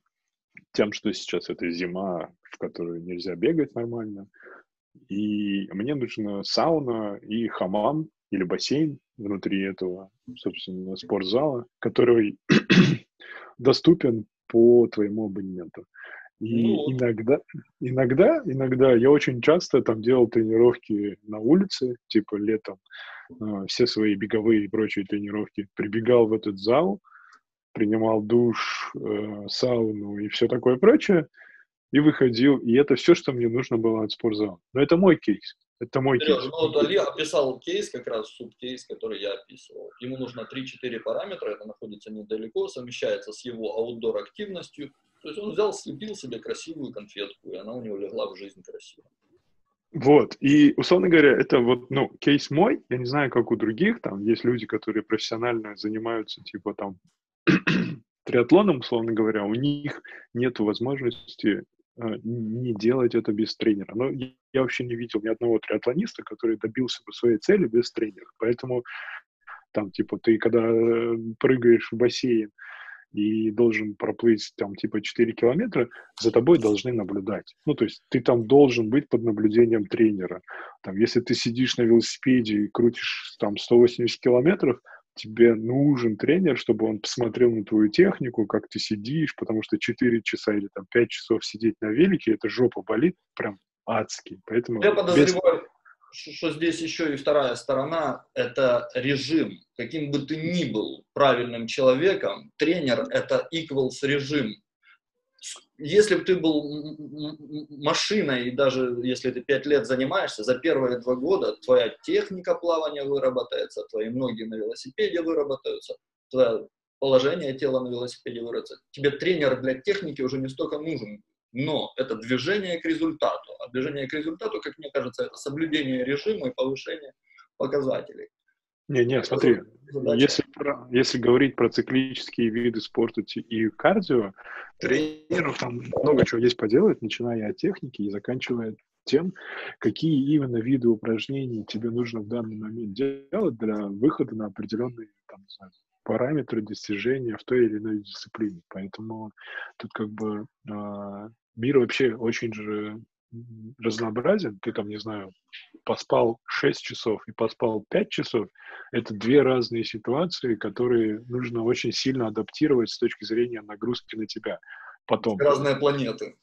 тем, что сейчас это зима, в которую нельзя бегать нормально, и мне нужна сауна и хамам или бассейн внутри этого, собственно, спортзала, который доступен по твоему абонементу. И ну, иногда, иногда, иногда я очень часто там делал тренировки на улице, типа летом, э, все свои беговые и прочие тренировки, прибегал в этот зал, принимал душ, э, сауну и все такое прочее, и выходил, и это все, что мне нужно было от спортзала. Но это мой кейс. Это мой Сереж, кейс. Ну, Дали описал кейс, как раз субкейс, который я описывал. Ему нужно 3-4 параметра, это находится недалеко, совмещается с его аутдор активностью. То есть он взял, слепил себе красивую конфетку, и она у него легла в жизнь красиво. Вот, и, условно говоря, это вот, ну, кейс мой, я не знаю, как у других, там есть люди, которые профессионально занимаются, типа, там, триатлоном, условно говоря, у них нет возможности не делать это без тренера. Но я вообще не видел ни одного триатлониста, который добился бы своей цели без тренера. Поэтому там, типа, ты когда э, прыгаешь в бассейн и должен проплыть там типа 4 километра, за тобой должны наблюдать. Ну, то есть ты там должен быть под наблюдением тренера. Там, если ты сидишь на велосипеде и крутишь там 180 километров, тебе нужен тренер, чтобы он посмотрел на твою технику, как ты сидишь, потому что 4 часа или там 5 часов сидеть на велике, это жопа болит прям адски. Поэтому Я подозреваю, без... что здесь еще и вторая сторона – это режим. Каким бы ты ни был правильным человеком, тренер – это equals режим если бы ты был машиной, и даже если ты пять лет занимаешься, за первые два года твоя техника плавания выработается, твои ноги на велосипеде выработаются, твое положение тела на велосипеде выработается. Тебе тренер для техники уже не столько нужен, но это движение к результату. А движение к результату, как мне кажется, это соблюдение режима и повышение показателей. Не, не, смотри, если, про, если говорить про циклические виды спорта и кардио, тренеру там много чего есть поделать, начиная от техники и заканчивая тем, какие именно виды упражнений тебе нужно в данный момент делать для выхода на определенные там, знаю, параметры достижения в той или иной дисциплине. Поэтому тут как бы э, мир вообще очень же разнообразен. Ты там, не знаю, поспал 6 часов и поспал 5 часов, это две разные ситуации, которые нужно очень сильно адаптировать с точки зрения нагрузки на тебя. Потом. Разные планеты.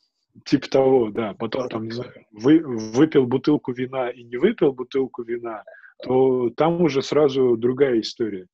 Типа того, да. Потом, там, не знаю, вы, выпил бутылку вина и не выпил бутылку вина, то там уже сразу другая история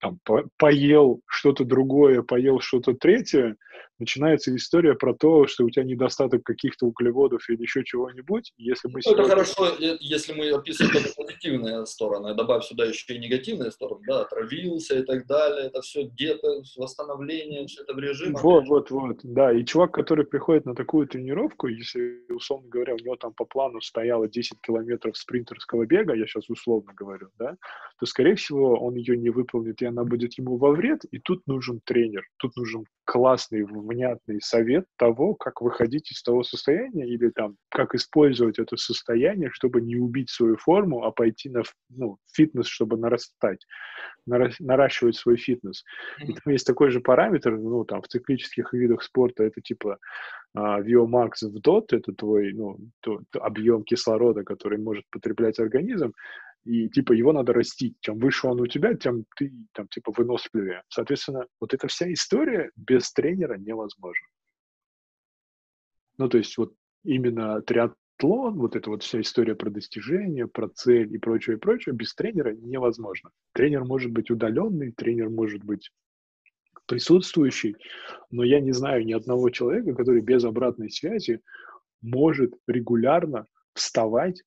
там, по поел что-то другое, поел что-то третье, начинается история про то, что у тебя недостаток каких-то углеводов или еще чего-нибудь. Если мы ну, сегодня... Это хорошо, если мы описываем только позитивные стороны, добавь сюда еще и негативные стороны, да, отравился и так далее, это все диета, восстановление, все это в режиме. Вот, вот, вот, да, и чувак, который приходит на такую тренировку, если, условно говоря, у него там по плану стояло 10 километров спринтерского бега, я сейчас условно говорю, да, то, скорее всего, он ее не выполнит, и она будет ему во вред, и тут нужен тренер, тут нужен классный, внятный совет того, как выходить из того состояния или там, как использовать это состояние, чтобы не убить свою форму, а пойти на ну, фитнес, чтобы нарастать, наращивать свой фитнес. И там есть такой же параметр, ну, там, в циклических видах спорта это типа uh, VO-max в DOT, это твой, ну, то объем кислорода, который может потреблять организм, и типа его надо растить. Чем выше он у тебя, тем ты там типа выносливее. Соответственно, вот эта вся история без тренера невозможна. Ну, то есть вот именно триатлон, вот эта вот вся история про достижения, про цель и прочее, и прочее, без тренера невозможно. Тренер может быть удаленный, тренер может быть присутствующий, но я не знаю ни одного человека, который без обратной связи может регулярно вставать,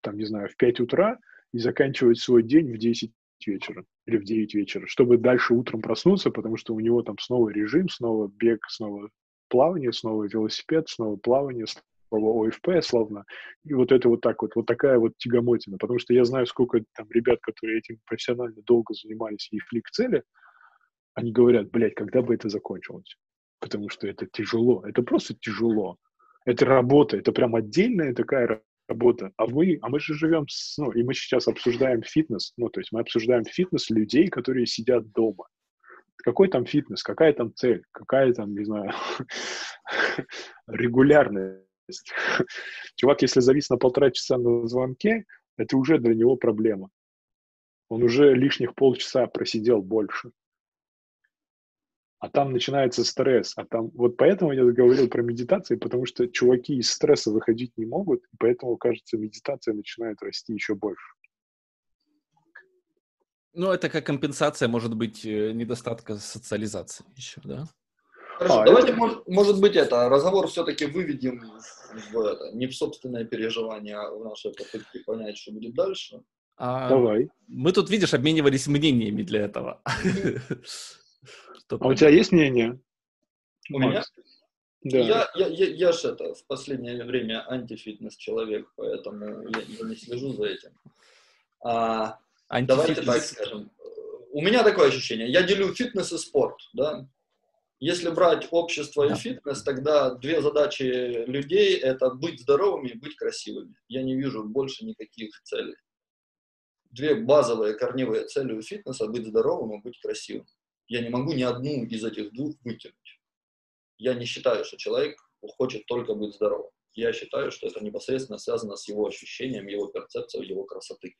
там, не знаю, в 5 утра и заканчивать свой день в 10 вечера или в 9 вечера, чтобы дальше утром проснуться, потому что у него там снова режим, снова бег, снова плавание, снова велосипед, снова плавание, снова ОФП, словно. И вот это вот так вот, вот такая вот тягомотина. Потому что я знаю, сколько там ребят, которые этим профессионально долго занимались и шли к цели, они говорят, блядь, когда бы это закончилось? Потому что это тяжело, это просто тяжело. Это работа, это прям отдельная такая работа. А мы, а мы же живем, с, ну, и мы сейчас обсуждаем фитнес, ну, то есть мы обсуждаем фитнес людей, которые сидят дома. Какой там фитнес, какая там цель, какая там, не знаю, регулярность. Чувак, если завис на полтора часа на звонке, это уже для него проблема. Он уже лишних полчаса просидел больше а там начинается стресс, а там, вот поэтому я говорил про медитации, потому что чуваки из стресса выходить не могут, и поэтому, кажется, медитация начинает расти еще больше. Ну, это как компенсация, может быть, э, недостатка социализации еще, да? Хорошо, а, давайте, это... может, может быть, это разговор все-таки выведем в это, не в собственное переживание, а в наши попытки понять, что будет дальше. А, Давай. Мы тут, видишь, обменивались мнениями для этого. а у тебя есть мнение? У меня? Да. Я, я, я, я же это в последнее время антифитнес человек, поэтому я, я не слежу за этим. А, давайте так скажем. У меня такое ощущение. Я делю фитнес и спорт, да. Если брать общество и фитнес, тогда две задачи людей – это быть здоровыми и быть красивыми. Я не вижу больше никаких целей. Две базовые корневые цели у фитнеса – быть здоровым и быть красивым. Я не могу ни одну из этих двух вытянуть. Я не считаю, что человек хочет только быть здоровым. Я считаю, что это непосредственно связано с его ощущением, его перцепцией, его красоты.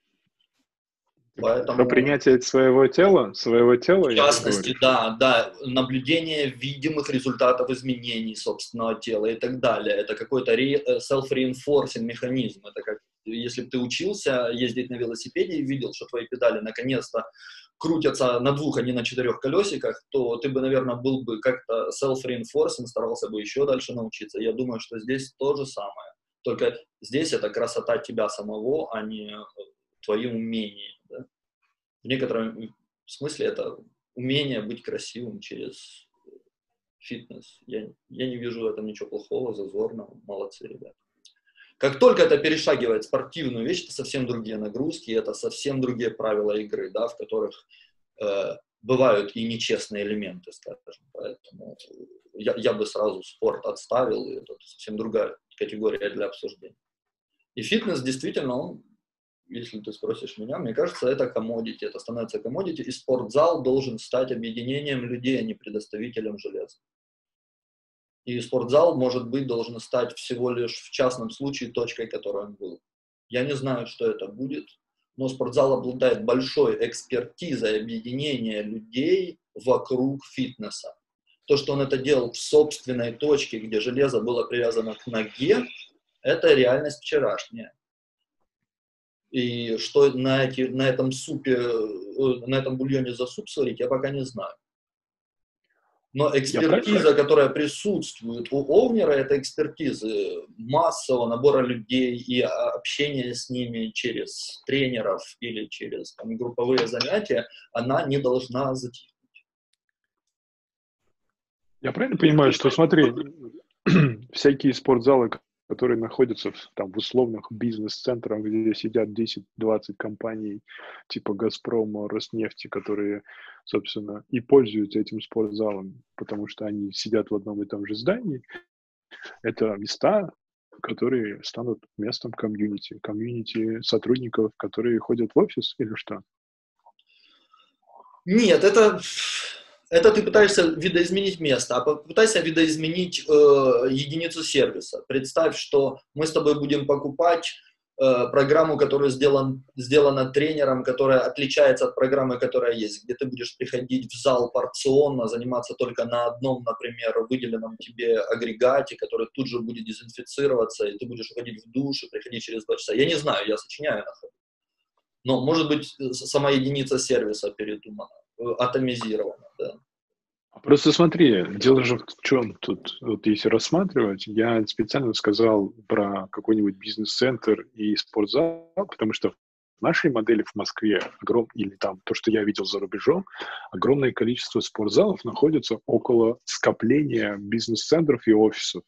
Поэтому... Про принятие своего тела, своего тела. В частности, да, да, наблюдение видимых результатов изменений собственного тела и так далее. Это какой-то э, self-reinforcing механизм. Это как если бы ты учился ездить на велосипеде и видел, что твои педали наконец-то крутятся на двух, а не на четырех колесиках, то ты бы, наверное, был бы как-то self-reinforcing, старался бы еще дальше научиться. Я думаю, что здесь то же самое. Только здесь это красота тебя самого, а не твои умения. Да? В некотором смысле это умение быть красивым через фитнес. Я, я не вижу в этом ничего плохого, зазорного. Молодцы, ребята. Как только это перешагивает спортивную вещь, это совсем другие нагрузки, это совсем другие правила игры, да, в которых э, бывают и нечестные элементы, скажем. Поэтому я, я бы сразу спорт отставил, и это совсем другая категория для обсуждения. И фитнес действительно, он, если ты спросишь меня, мне кажется, это комодити, это становится комодити, и спортзал должен стать объединением людей, а не предоставителем железа. И спортзал, может быть, должен стать всего лишь в частном случае точкой, которой он был. Я не знаю, что это будет, но спортзал обладает большой экспертизой объединения людей вокруг фитнеса. То, что он это делал в собственной точке, где железо было привязано к ноге, это реальность вчерашняя. И что на, эти, на этом супе, э, на этом бульоне за суп сварить, я пока не знаю. Но экспертиза, которая присутствует у Овнера, это экспертизы массового набора людей и общения с ними через тренеров или через там, групповые занятия, она не должна затихнуть. Я правильно понимаю, что, смотри, всякие спортзалы, которые находятся в, там, в условных бизнес-центрах, где сидят 10-20 компаний типа «Газпрома», «Роснефти», которые, собственно, и пользуются этим спортзалом, потому что они сидят в одном и том же здании. Это места, которые станут местом комьюнити, комьюнити сотрудников, которые ходят в офис или что? Нет, это это ты пытаешься видоизменить место, а попытайся видоизменить э, единицу сервиса. Представь, что мы с тобой будем покупать э, программу, которая сделан, сделана тренером, которая отличается от программы, которая есть, где ты будешь приходить в зал порционно, заниматься только на одном, например, выделенном тебе агрегате, который тут же будет дезинфицироваться, и ты будешь уходить в душ и приходить через два часа. Я не знаю, я сочиняю на ходу. Но, может быть, сама единица сервиса передумана, атомизирована, да. Просто смотри, дело же в чем тут, вот если рассматривать, я специально сказал про какой-нибудь бизнес-центр и спортзал, потому что в нашей модели в Москве, огром, или там то, что я видел за рубежом, огромное количество спортзалов находится около скопления бизнес-центров и офисов.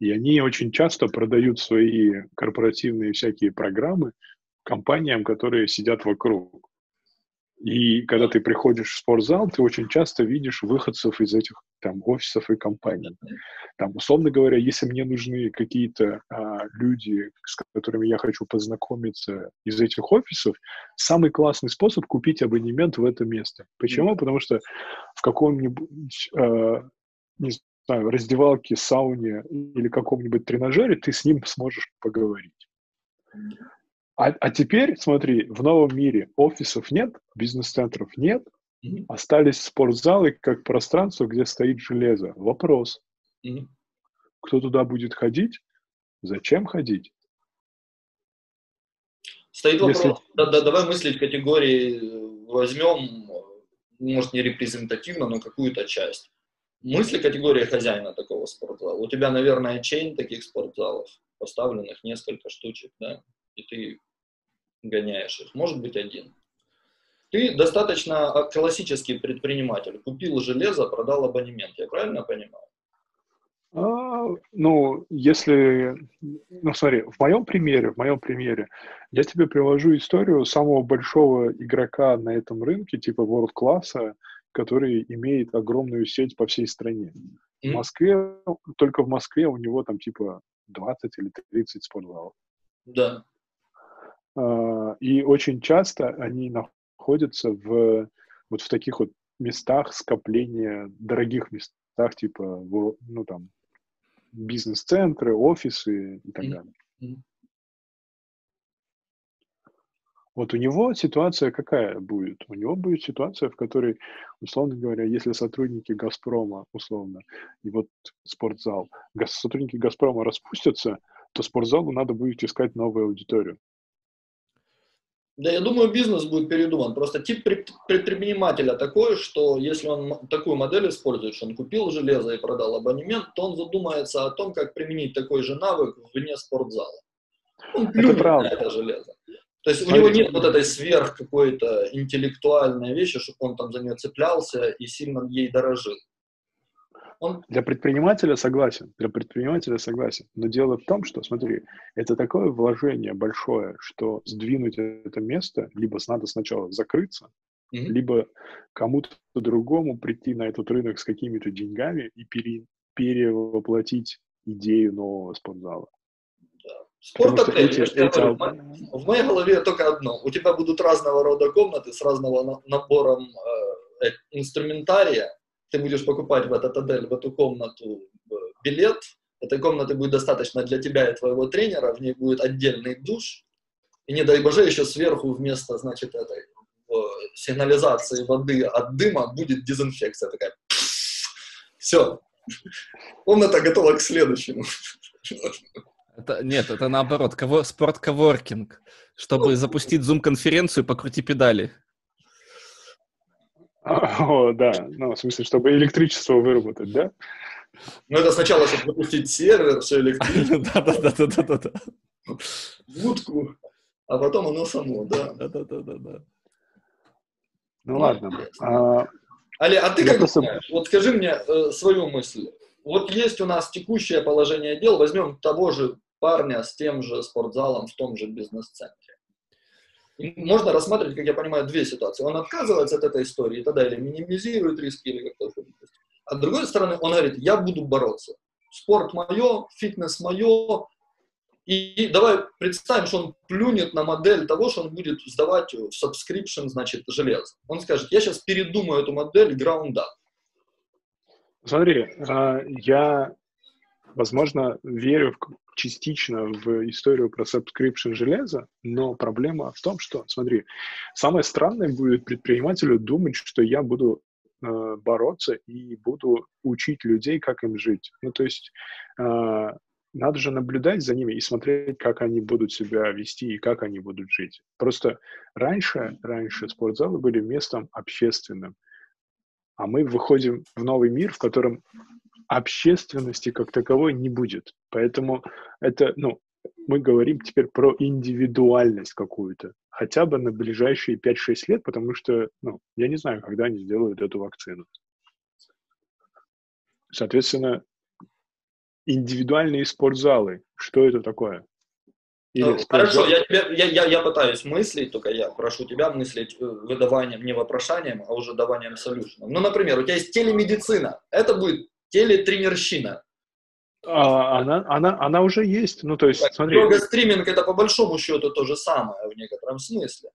И они очень часто продают свои корпоративные всякие программы компаниям, которые сидят вокруг. И когда ты приходишь в спортзал, ты очень часто видишь выходцев из этих там офисов и компаний. Там, условно говоря, если мне нужны какие-то а, люди, с которыми я хочу познакомиться из этих офисов, самый классный способ купить абонемент в это место. Почему? Потому что в каком-нибудь а, не знаю, раздевалке, сауне или каком-нибудь тренажере ты с ним сможешь поговорить. А, а теперь, смотри, в новом мире офисов нет, бизнес-центров нет, mm-hmm. остались спортзалы как пространство, где стоит железо. Вопрос. Mm-hmm. Кто туда будет ходить? Зачем ходить? Стоит Если... вопрос. Да, да, давай мыслить в категории, возьмем, может, не репрезентативно, но какую-то часть. Мысли категории хозяина такого спортзала. У тебя, наверное, чейн таких спортзалов, поставленных несколько штучек, да? и ты гоняешь их, может быть один. Ты достаточно а, классический предприниматель. Купил железо, продал абонемент. Я правильно понимаю? А, ну, если, ну смотри, в моем примере, в моем примере, я тебе привожу историю самого большого игрока на этом рынке, типа World класса, который имеет огромную сеть по всей стране. Mm-hmm. В Москве, только в Москве у него там типа 20 или 30 спортзалов. Да. А, и очень часто они находятся в вот в таких вот местах скопления, дорогих местах, типа, ну, там, бизнес-центры, офисы и так далее. Вот у него ситуация какая будет? У него будет ситуация, в которой, условно говоря, если сотрудники «Газпрома», условно, и вот спортзал, сотрудники «Газпрома» распустятся, то спортзалу надо будет искать новую аудиторию. Да, я думаю, бизнес будет передуман. Просто тип предпринимателя такой, что если он такую модель использует, что он купил железо и продал абонемент, то он задумается о том, как применить такой же навык вне спортзала. Он это правда. это железо. То есть Смотрите. у него нет вот этой сверх какой-то интеллектуальной вещи, чтобы он там за нее цеплялся и сильно ей дорожил. Он... Для предпринимателя согласен, для предпринимателя согласен. Но дело в том, что, смотри, это такое вложение большое, что сдвинуть это место, либо надо сначала закрыться, mm-hmm. либо кому-то другому прийти на этот рынок с какими-то деньгами и пере, перевоплотить идею нового спортзала. Спорт-отель, эти, эти... Говорю, в моей голове только одно. У тебя будут разного рода комнаты с разного набором э, инструментария. Ты будешь покупать в этот отель, в эту комнату э, билет. Этой комнаты будет достаточно для тебя и твоего тренера. В ней будет отдельный душ. И не дай боже, еще сверху вместо, значит, этой э, сигнализации воды от дыма будет дезинфекция такая. Все. Комната готова к следующему. Это, нет, это наоборот, кого, спорт-коворкинг. Чтобы запустить зум-конференцию, покрути педали. О, да. Ну, в смысле, чтобы электричество выработать, да? Ну, это сначала, чтобы запустить сервер, все электричество. Да-да-да-да-да. Будку, а потом оно само, да. Да-да-да-да. Ну, ладно. А, Али, а ты как думаешь? Вот скажи мне э, свою мысль. Вот есть у нас текущее положение дел, возьмем того же парня с тем же спортзалом в том же бизнес-центре. Можно рассматривать, как я понимаю, две ситуации. Он отказывается от этой истории и тогда или минимизирует риски, или как-то А с другой стороны, он говорит, я буду бороться. Спорт мое, фитнес мое. И давай представим, что он плюнет на модель того, что он будет сдавать в subscription, значит, железо. Он скажет, я сейчас передумаю эту модель ground up. Смотри, а, я, возможно, верю частично в историю про subscription железа, но проблема в том, что, смотри, самое странное будет предпринимателю думать, что я буду э, бороться и буду учить людей, как им жить. Ну, то есть э, надо же наблюдать за ними и смотреть, как они будут себя вести и как они будут жить. Просто раньше, раньше спортзалы были местом общественным а мы выходим в новый мир, в котором общественности как таковой не будет. Поэтому это, ну, мы говорим теперь про индивидуальность какую-то, хотя бы на ближайшие 5-6 лет, потому что, ну, я не знаю, когда они сделают эту вакцину. Соответственно, индивидуальные спортзалы, что это такое? Или ну, Хорошо, я, тебе, я, я, я пытаюсь мыслить, только я прошу тебя мыслить э, выдаванием, не вопрошанием, а уже даванием солюшена. Ну, например, у тебя есть телемедицина, это будет телетренерщина. А, она, она, она уже есть, ну то есть, так, смотри. Йога-стриминг это по большому счету то же самое в некотором смысле.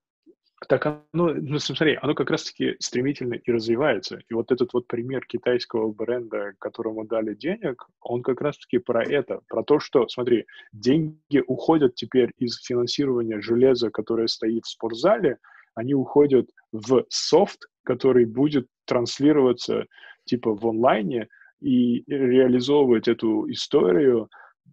Так оно, ну смотри, оно как раз-таки стремительно и развивается. И вот этот вот пример китайского бренда, которому дали денег, он как раз-таки про это, про то, что, смотри, деньги уходят теперь из финансирования железа, которое стоит в спортзале, они уходят в софт, который будет транслироваться типа в онлайне и реализовывать эту историю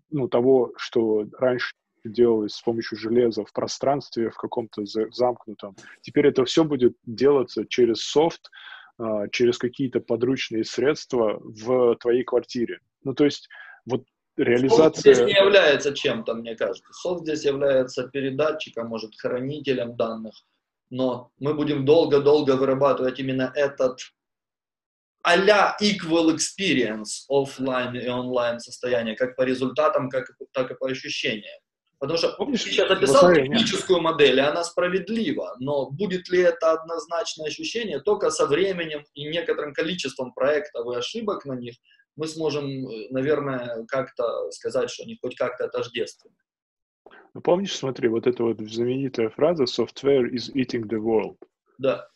ну, того, что раньше делалось с помощью железа в пространстве, в каком-то замкнутом. Теперь это все будет делаться через софт, а, через какие-то подручные средства в твоей квартире. Ну, то есть вот реализация... Софт здесь не является чем-то, мне кажется. Софт здесь является передатчиком, может, хранителем данных, но мы будем долго-долго вырабатывать именно этот а-ля equal experience офлайн и онлайн состояние, как по результатам, как, так и по ощущениям. Потому что Помнишь, сейчас описал техническую модель, и она справедлива, но будет ли это однозначное ощущение, только со временем и некоторым количеством проектов и ошибок на них мы сможем, э, наверное, как-то сказать, что они хоть как-то тождественны. Ну, помнишь, смотри, вот эта вот знаменитая фраза «software is eating the world». Да.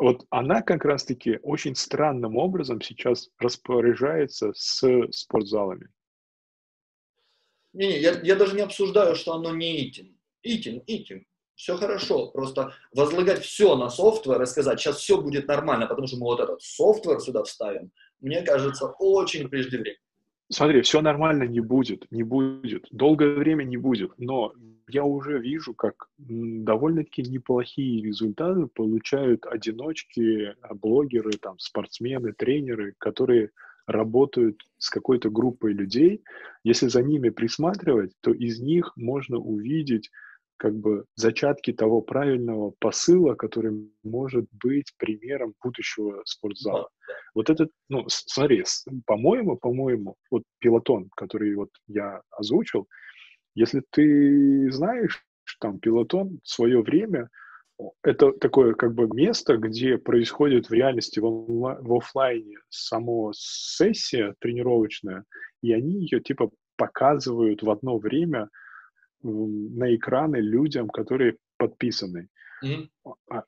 Вот она как раз-таки очень странным образом сейчас распоряжается с спортзалами. Не-не, я, я даже не обсуждаю, что оно не eating. Eating, eating. Все хорошо. Просто возлагать все на software и сказать, сейчас все будет нормально, потому что мы вот этот software сюда вставим, мне кажется, очень преждевременно. Смотри, все нормально не будет, не будет. Долгое время не будет. Но я уже вижу, как довольно-таки неплохие результаты получают одиночки, а, блогеры, там, спортсмены, тренеры, которые работают с какой-то группой людей. Если за ними присматривать, то из них можно увидеть как бы зачатки того правильного посыла, который может быть примером будущего спортзала. Вот этот, ну, смотри, по-моему, по-моему, вот пилотон, который вот я озвучил, если ты знаешь, там, пилотон в свое время, это такое как бы место, где происходит в реальности, в, онла- в офлайне само сессия тренировочная, и они ее типа показывают в одно время на экраны людям, которые подписаны. Mm-hmm.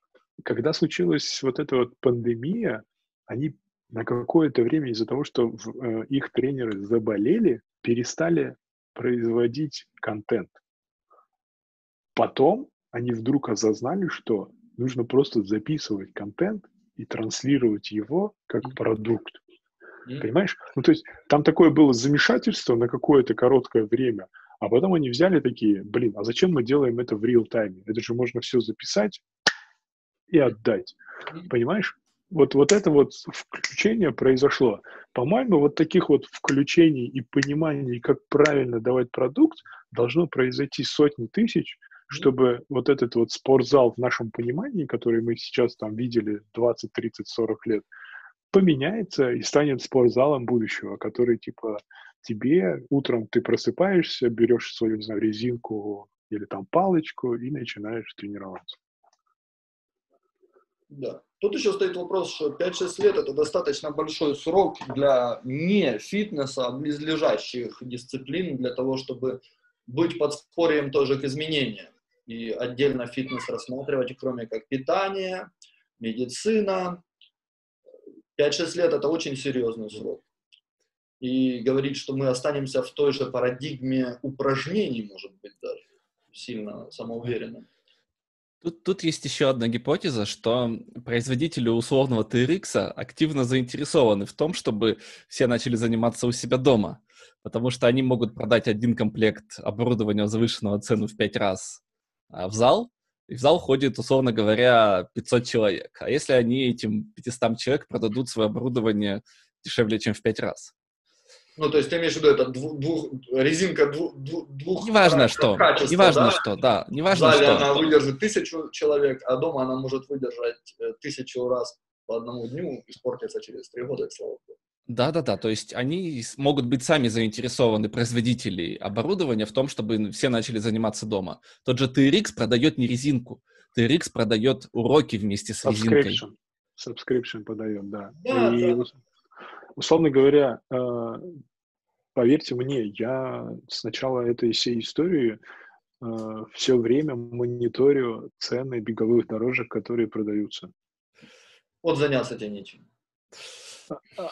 Когда случилась вот эта вот пандемия, они на какое-то время из-за того, что в, э, их тренеры заболели, перестали производить контент. Потом они вдруг осознали, что нужно просто записывать контент и транслировать его как mm-hmm. продукт. Mm-hmm. Понимаешь? Ну, то есть там такое было замешательство на какое-то короткое время, а потом они взяли такие, блин, а зачем мы делаем это в реал-тайме? Это же можно все записать и отдать. Понимаешь? Вот, вот это вот включение произошло. По-моему, вот таких вот включений и пониманий, как правильно давать продукт, должно произойти сотни тысяч, чтобы вот этот вот спортзал в нашем понимании, который мы сейчас там видели 20, 30, 40 лет, поменяется и станет спортзалом будущего, который типа тебе утром ты просыпаешься, берешь свою, не знаю, резинку или там палочку и начинаешь тренироваться. Да. Тут еще стоит вопрос, что 5-6 лет это достаточно большой срок для не фитнеса, а близлежащих дисциплин для того, чтобы быть подспорьем тоже к изменениям. И отдельно фитнес рассматривать, кроме как питание, медицина. 5-6 лет это очень серьезный срок и говорить, что мы останемся в той же парадигме упражнений, может быть, даже сильно самоуверенным. Тут, тут есть еще одна гипотеза, что производители условного TRX активно заинтересованы в том, чтобы все начали заниматься у себя дома, потому что они могут продать один комплект оборудования завышенного цену в пять раз а, в зал, и в зал ходит, условно говоря, 500 человек. А если они этим 500 человек продадут свое оборудование дешевле, чем в пять раз? Ну, то есть ты имеешь в виду, это двух, двух, резинка двух, двух Неважно что, качества, неважно да? что, да, неважно зале что. она выдержит тысячу человек, а дома она может выдержать э, тысячу раз по одному дню, испортиться через три года, слава богу. Да-да-да, то есть они могут быть сами заинтересованы, производители оборудования, в том, чтобы все начали заниматься дома. Тот же TRX продает не резинку, TRX продает уроки вместе с резинкой. Subscription подает, да. да, И, да условно говоря, э, поверьте мне, я с начала этой всей истории э, все время мониторю цены беговых дорожек, которые продаются. Вот заняться тебе нечем. А, а,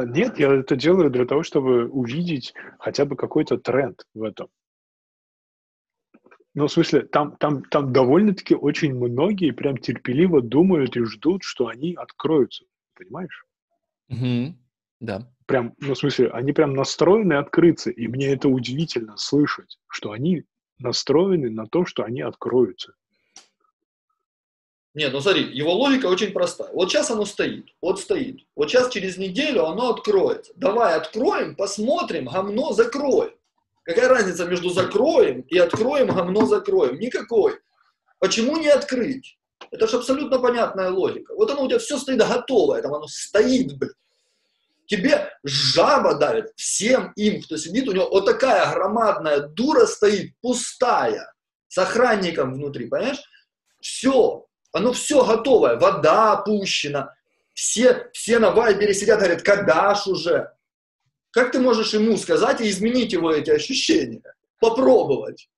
а, нет, я это делаю для того, чтобы увидеть хотя бы какой-то тренд в этом. Ну, в смысле, там, там, там довольно-таки очень многие прям терпеливо думают и ждут, что они откроются. Понимаешь? Угу. Да. Прям, ну, в смысле, они прям настроены открыться, и мне это удивительно слышать, что они настроены на то, что они откроются. Нет, ну смотри, его логика очень простая. Вот сейчас оно стоит, вот стоит. Вот сейчас через неделю оно откроется. Давай откроем, посмотрим, гомно закроем. Какая разница между закроем и откроем, гомно закроем? Никакой. Почему не открыть? Это же абсолютно понятная логика. Вот оно у тебя все стоит готовое, там оно стоит, блядь. Тебе жаба давит, всем им, кто сидит, у него вот такая громадная дура стоит, пустая, с охранником внутри, понимаешь? Все, оно все готовое, вода опущена, все, все на вайбере сидят, говорят, когда ж уже? Как ты можешь ему сказать и изменить его эти ощущения? Попробовать.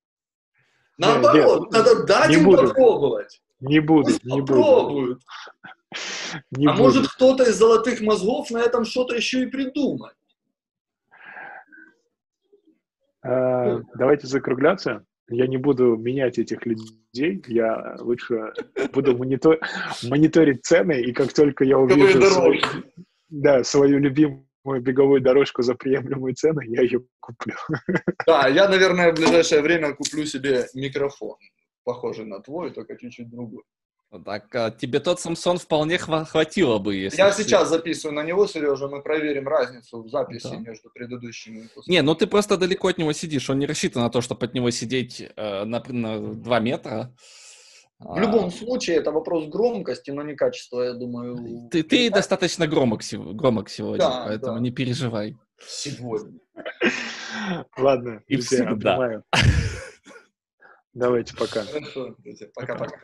Наоборот, не, надо дать не им буду. попробовать. Не буду, Пусть не попробуют. буду. Не а будет. может кто-то из золотых мозгов на этом что-то еще и придумает? А, давайте закругляться. Я не буду менять этих людей, я лучше буду монитор... мониторить цены, и как только я увижу да, свою любимую беговую дорожку за приемлемую цену, я ее куплю. Да, я, наверное, в ближайшее время куплю себе микрофон, похожий на твой, только чуть-чуть другой. Так, а тебе тот Самсон вполне хватило бы, если... Я сейчас записываю на него, Сережа, мы проверим разницу в записи да. между предыдущими выпусками. Не, ну ты просто далеко от него сидишь, он не рассчитан на то, чтобы от него сидеть э, на, на 2 метра. В любом случае, это вопрос громкости, но не качества, я думаю. Ты, ты достаточно громок, громок сегодня, да, поэтому да. не переживай. Сегодня. Ладно, и всегда. Давайте, пока. Хорошо, пока-пока.